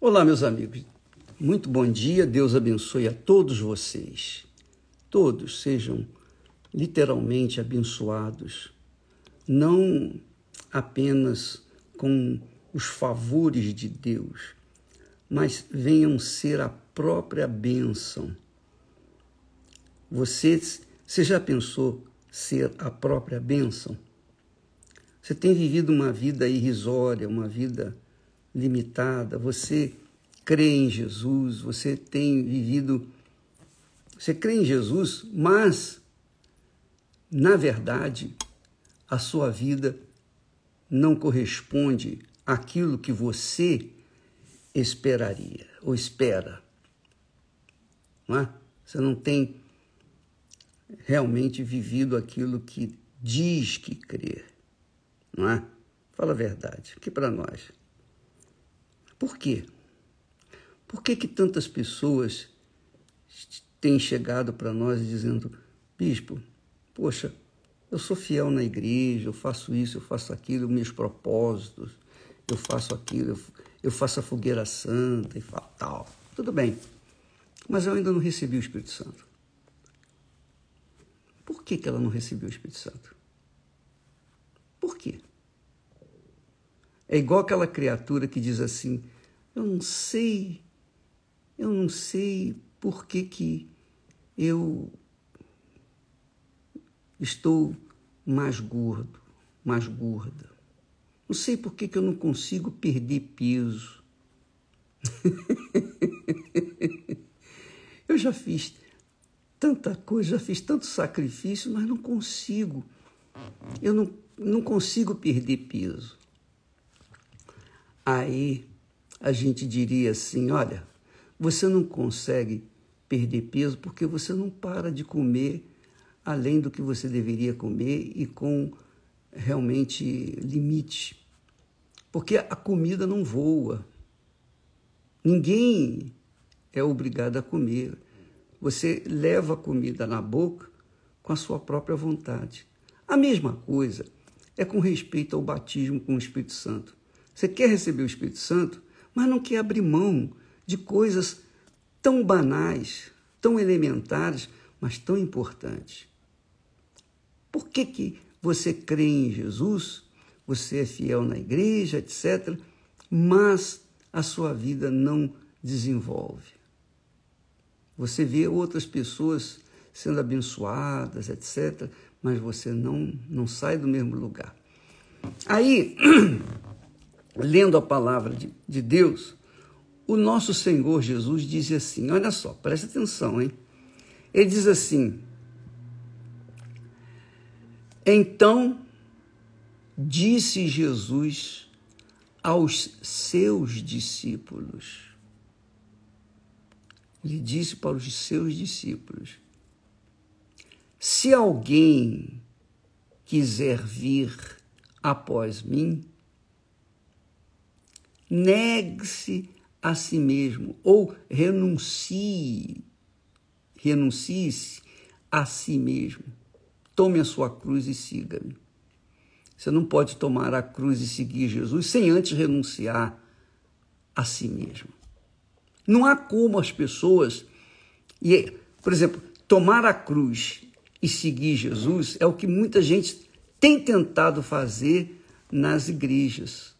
Olá, meus amigos. Muito bom dia. Deus abençoe a todos vocês. Todos sejam literalmente abençoados, não apenas com os favores de Deus, mas venham ser a própria bênção. Você, você já pensou ser a própria bênção? Você tem vivido uma vida irrisória, uma vida limitada, você crê em Jesus, você tem vivido. Você crê em Jesus, mas, na verdade, a sua vida não corresponde àquilo que você esperaria ou espera. Não é? Você não tem realmente vivido aquilo que diz que crê. Não é? Fala a verdade, aqui para nós. Por quê? Por que, que tantas pessoas têm chegado para nós dizendo, bispo, poxa, eu sou fiel na igreja, eu faço isso, eu faço aquilo, meus propósitos, eu faço aquilo, eu faço a fogueira santa e tal. Tudo bem, mas eu ainda não recebi o Espírito Santo. Por que, que ela não recebeu o Espírito Santo? Por quê? É igual aquela criatura que diz assim: Eu não sei, eu não sei por que, que eu estou mais gordo, mais gorda. Não sei por que, que eu não consigo perder peso. eu já fiz tanta coisa, já fiz tanto sacrifício, mas não consigo. Eu não, não consigo perder peso. Aí a gente diria assim: olha, você não consegue perder peso porque você não para de comer além do que você deveria comer e com realmente limite. Porque a comida não voa. Ninguém é obrigado a comer. Você leva a comida na boca com a sua própria vontade. A mesma coisa é com respeito ao batismo com o Espírito Santo. Você quer receber o Espírito Santo, mas não quer abrir mão de coisas tão banais, tão elementares, mas tão importantes. Por que, que você crê em Jesus, você é fiel na igreja, etc., mas a sua vida não desenvolve? Você vê outras pessoas sendo abençoadas, etc., mas você não, não sai do mesmo lugar. Aí, lendo a palavra de, de Deus, o nosso Senhor Jesus diz assim: olha só, presta atenção, hein? Ele diz assim: Então disse Jesus aos seus discípulos, ele disse para os seus discípulos: Se alguém quiser vir após mim, negue-se a si mesmo ou renuncie, renuncie-se a si mesmo. Tome a sua cruz e siga-me. Você não pode tomar a cruz e seguir Jesus sem antes renunciar a si mesmo. Não há como as pessoas, e, por exemplo, tomar a cruz e seguir Jesus é o que muita gente tem tentado fazer nas igrejas.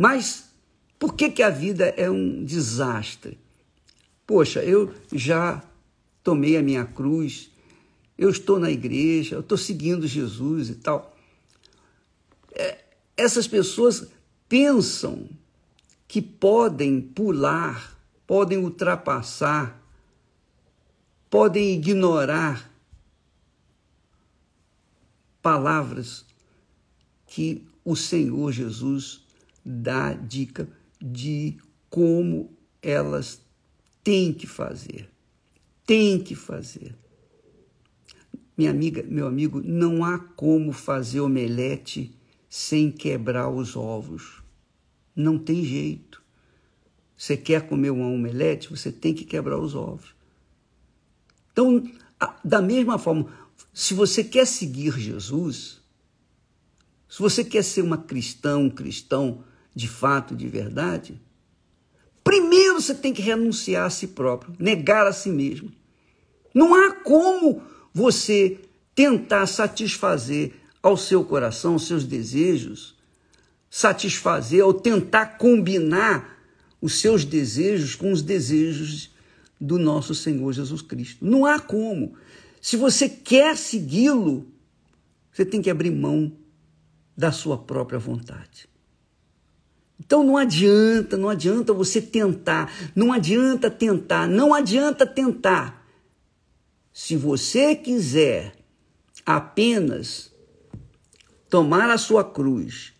Mas por que, que a vida é um desastre? Poxa, eu já tomei a minha cruz, eu estou na igreja, eu estou seguindo Jesus e tal. É, essas pessoas pensam que podem pular, podem ultrapassar, podem ignorar palavras que o Senhor Jesus dá dica de como elas têm que fazer. Tem que fazer. Minha amiga, meu amigo, não há como fazer omelete sem quebrar os ovos. Não tem jeito. Você quer comer uma omelete, você tem que quebrar os ovos. Então, da mesma forma, se você quer seguir Jesus, se você quer ser uma cristã, um cristão de fato, de verdade, Primeiro você tem que renunciar a si próprio, negar a si mesmo. Não há como você tentar satisfazer ao seu coração, os seus desejos, satisfazer ou tentar combinar os seus desejos com os desejos do nosso Senhor Jesus Cristo. Não há como. Se você quer segui-lo, você tem que abrir mão da sua própria vontade. Então não adianta, não adianta você tentar, não adianta tentar, não adianta tentar. Se você quiser apenas tomar a sua cruz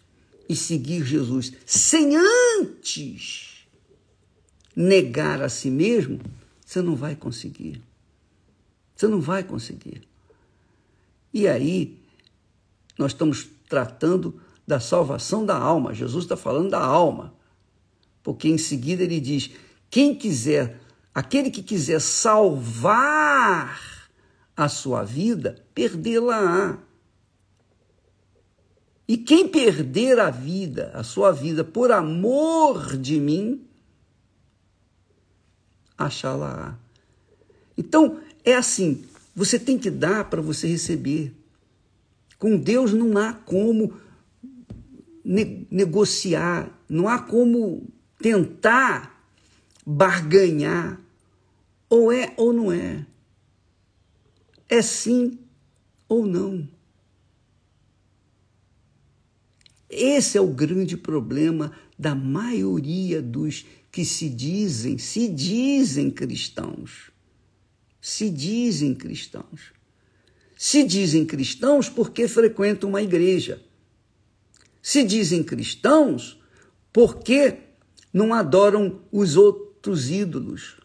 e seguir Jesus sem antes negar a si mesmo, você não vai conseguir. Você não vai conseguir. E aí, nós estamos tratando da salvação da alma. Jesus está falando da alma. Porque em seguida ele diz: quem quiser, aquele que quiser salvar a sua vida, perdê-la-á. E quem perder a vida, a sua vida, por amor de mim, achá-la-á. Então, é assim, você tem que dar para você receber. Com Deus não há como ne negociar, não há como tentar barganhar. Ou é ou não é. É sim ou não. Esse é o grande problema da maioria dos que se dizem, se dizem cristãos. Se dizem cristãos. Se dizem cristãos porque frequentam uma igreja. Se dizem cristãos porque não adoram os outros ídolos.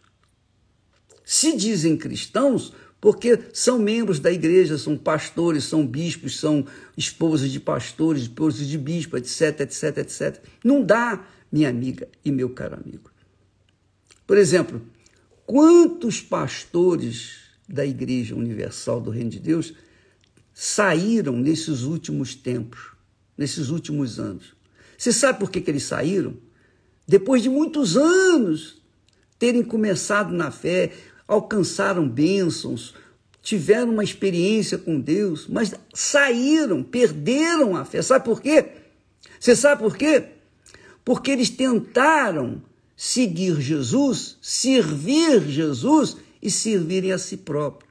Se dizem cristãos porque são membros da igreja, são pastores, são bispos, são esposas de pastores, esposas de bispo, etc, etc, etc. Não dá, minha amiga e meu caro amigo. Por exemplo, quantos pastores da Igreja Universal do Reino de Deus saíram nesses últimos tempos, nesses últimos anos? Você sabe por que, que eles saíram? Depois de muitos anos terem começado na fé, alcançaram bênçãos, tiveram uma experiência com Deus, mas saíram, perderam a fé. Sabe por quê? Você sabe por quê? Porque eles tentaram seguir Jesus, servir Jesus e servirem a si próprio.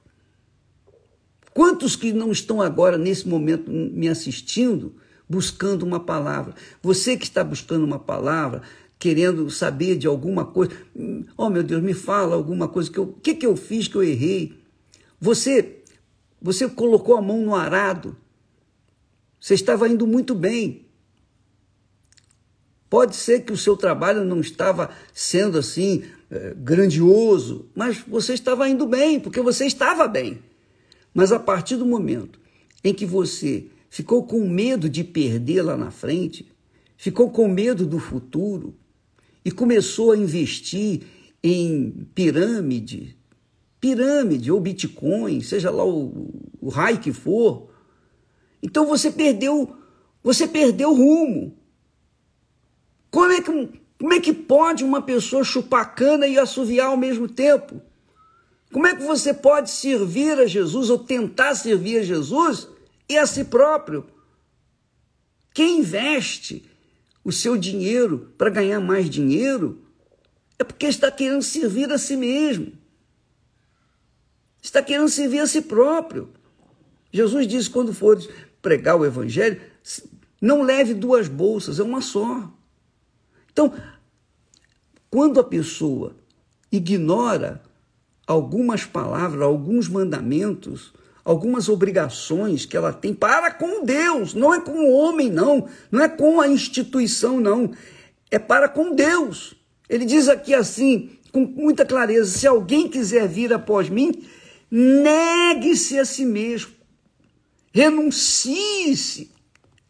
Quantos que não estão agora, nesse momento, me assistindo, buscando uma palavra? Você que está buscando uma palavra, querendo saber de alguma coisa. Oh, meu Deus, me fala alguma coisa que eu, que que eu fiz que eu errei? Você você colocou a mão no arado. Você estava indo muito bem. Pode ser que o seu trabalho não estava sendo assim é, grandioso, mas você estava indo bem, porque você estava bem. Mas a partir do momento em que você ficou com medo de perder lá na frente, ficou com medo do futuro, e começou a investir em pirâmide, pirâmide ou Bitcoin, seja lá o, o raio que for. Então você perdeu, você perdeu o rumo. Como é que, como é que pode uma pessoa chupar cana e assoviar ao mesmo tempo? Como é que você pode servir a Jesus ou tentar servir a Jesus e a si próprio? Quem investe o seu dinheiro para ganhar mais dinheiro, é porque está querendo servir a si mesmo. Está querendo servir a si próprio. Jesus disse: quando fores pregar o evangelho, não leve duas bolsas, é uma só. Então, quando a pessoa ignora algumas palavras, alguns mandamentos, algumas obrigações que ela tem para com Deus, não é com o homem, não, não é com a instituição, não, é para com Deus. Ele diz aqui assim, com muita clareza: se alguém quiser vir após mim, negue-se a si mesmo, renuncie-se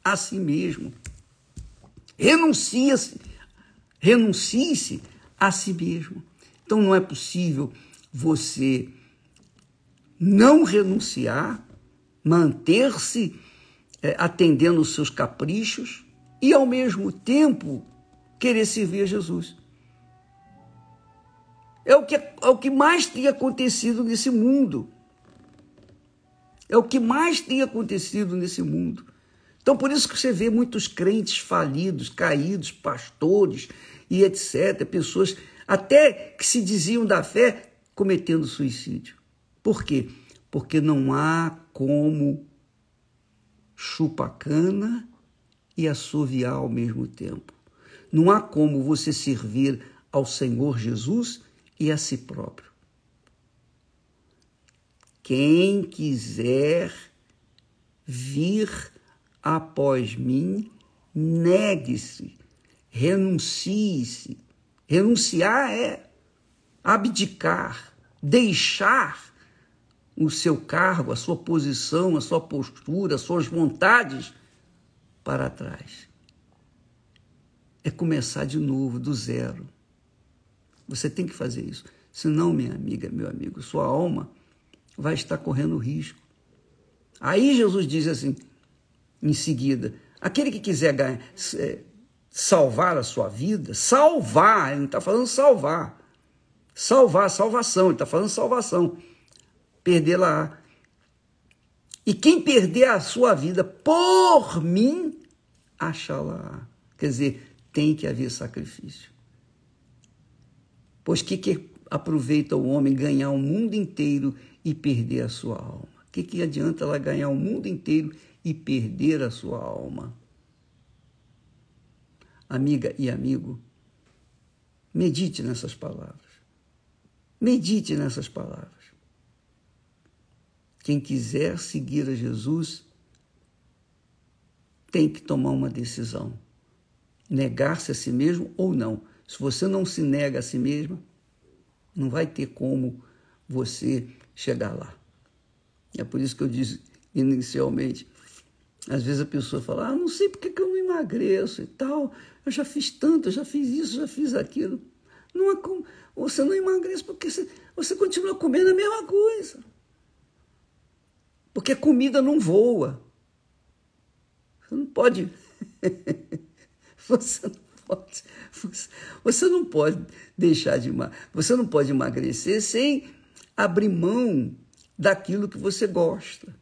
a si mesmo, renuncie-se, renuncie-se a si mesmo. Então não é possível você não renunciar, manter-se é, atendendo os seus caprichos e, ao mesmo tempo, querer servir a Jesus. É o que, é o que mais tem acontecido nesse mundo. É o que mais tem acontecido nesse mundo. Então, por isso que você vê muitos crentes falidos, caídos, pastores e etc., pessoas até que se diziam da fé cometendo suicídio. Por quê? Porque não há como chupar cana e assoviar ao mesmo tempo. Não há como você servir ao Senhor Jesus e a si próprio. Quem quiser vir após mim, negue-se, renuncie-se. Renunciar é abdicar, deixar o seu cargo, a sua posição, a sua postura, as suas vontades para trás. É começar de novo, do zero. Você tem que fazer isso. Senão, minha amiga, meu amigo, sua alma vai estar correndo risco. Aí Jesus diz assim, em seguida, aquele que quiser ganhar, é, salvar a sua vida, salvar, ele não está falando salvar. Salvar, salvação, ele está falando salvação. Perdê-la. E quem perder a sua vida por mim, achá-la. Quer dizer, tem que haver sacrifício. Pois que, que aproveita o homem ganhar o mundo inteiro e perder a sua alma? O que, que adianta ela ganhar o mundo inteiro e perder a sua alma? Amiga e amigo, medite nessas palavras. Medite nessas palavras. Quem quiser seguir a Jesus tem que tomar uma decisão. Negar-se a si mesmo ou não. Se você não se nega a si mesmo, não vai ter como você chegar lá. É por isso que eu disse inicialmente. Às vezes a pessoa fala, ah, não sei porque que eu não emagreço e tal. Eu já fiz tanto, eu já fiz isso, já fiz aquilo. Não é como, você não emagrece porque você, você continua comendo a mesma coisa. Porque comida não voa. Você não pode. você não pode. Você não pode deixar de você não pode emagrecer sem abrir mão daquilo que você gosta.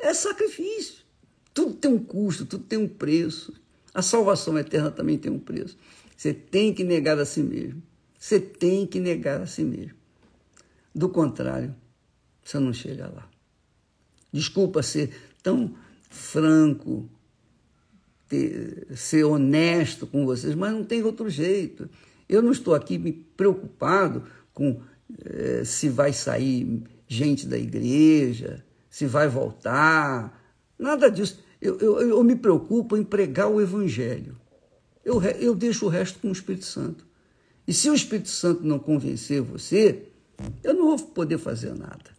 É sacrifício. Tudo tem um custo, tudo tem um preço. A salvação eterna também tem um preço. Você tem que negar a si mesmo. Você tem que negar a si mesmo. Do contrário, você não chega lá. Desculpa ser tão franco, ter, ser honesto com vocês, mas não tem outro jeito. Eu não estou aqui me preocupado com eh, se vai sair gente da igreja, se vai voltar, nada disso. Eu, eu, eu me preocupo em pregar o evangelho. Eu, eu deixo o resto com o Espírito Santo. E se o Espírito Santo não convencer você, eu não vou poder fazer nada.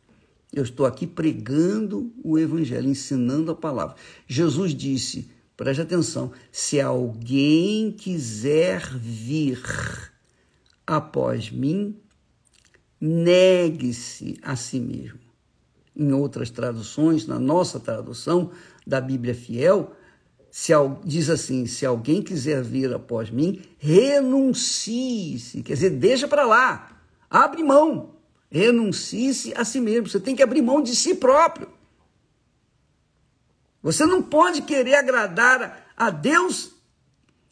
Eu estou aqui pregando o Evangelho, ensinando a palavra. Jesus disse: preste atenção, se alguém quiser vir após mim, negue-se a si mesmo. Em outras traduções, na nossa tradução da Bíblia Fiel, se, diz assim: se alguém quiser vir após mim, renuncie-se. Quer dizer, deixa para lá, abre mão, renuncie-se a si mesmo. Você tem que abrir mão de si próprio. Você não pode querer agradar a Deus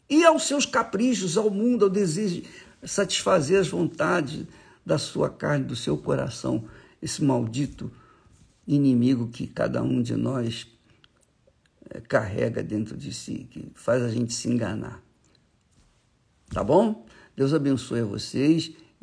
e aos seus caprichos, ao mundo, ao desejo, satisfazer as vontades da sua carne, do seu coração, esse maldito inimigo que cada um de nós é, carrega dentro de si, que faz a gente se enganar. Tá bom? Deus abençoe a vocês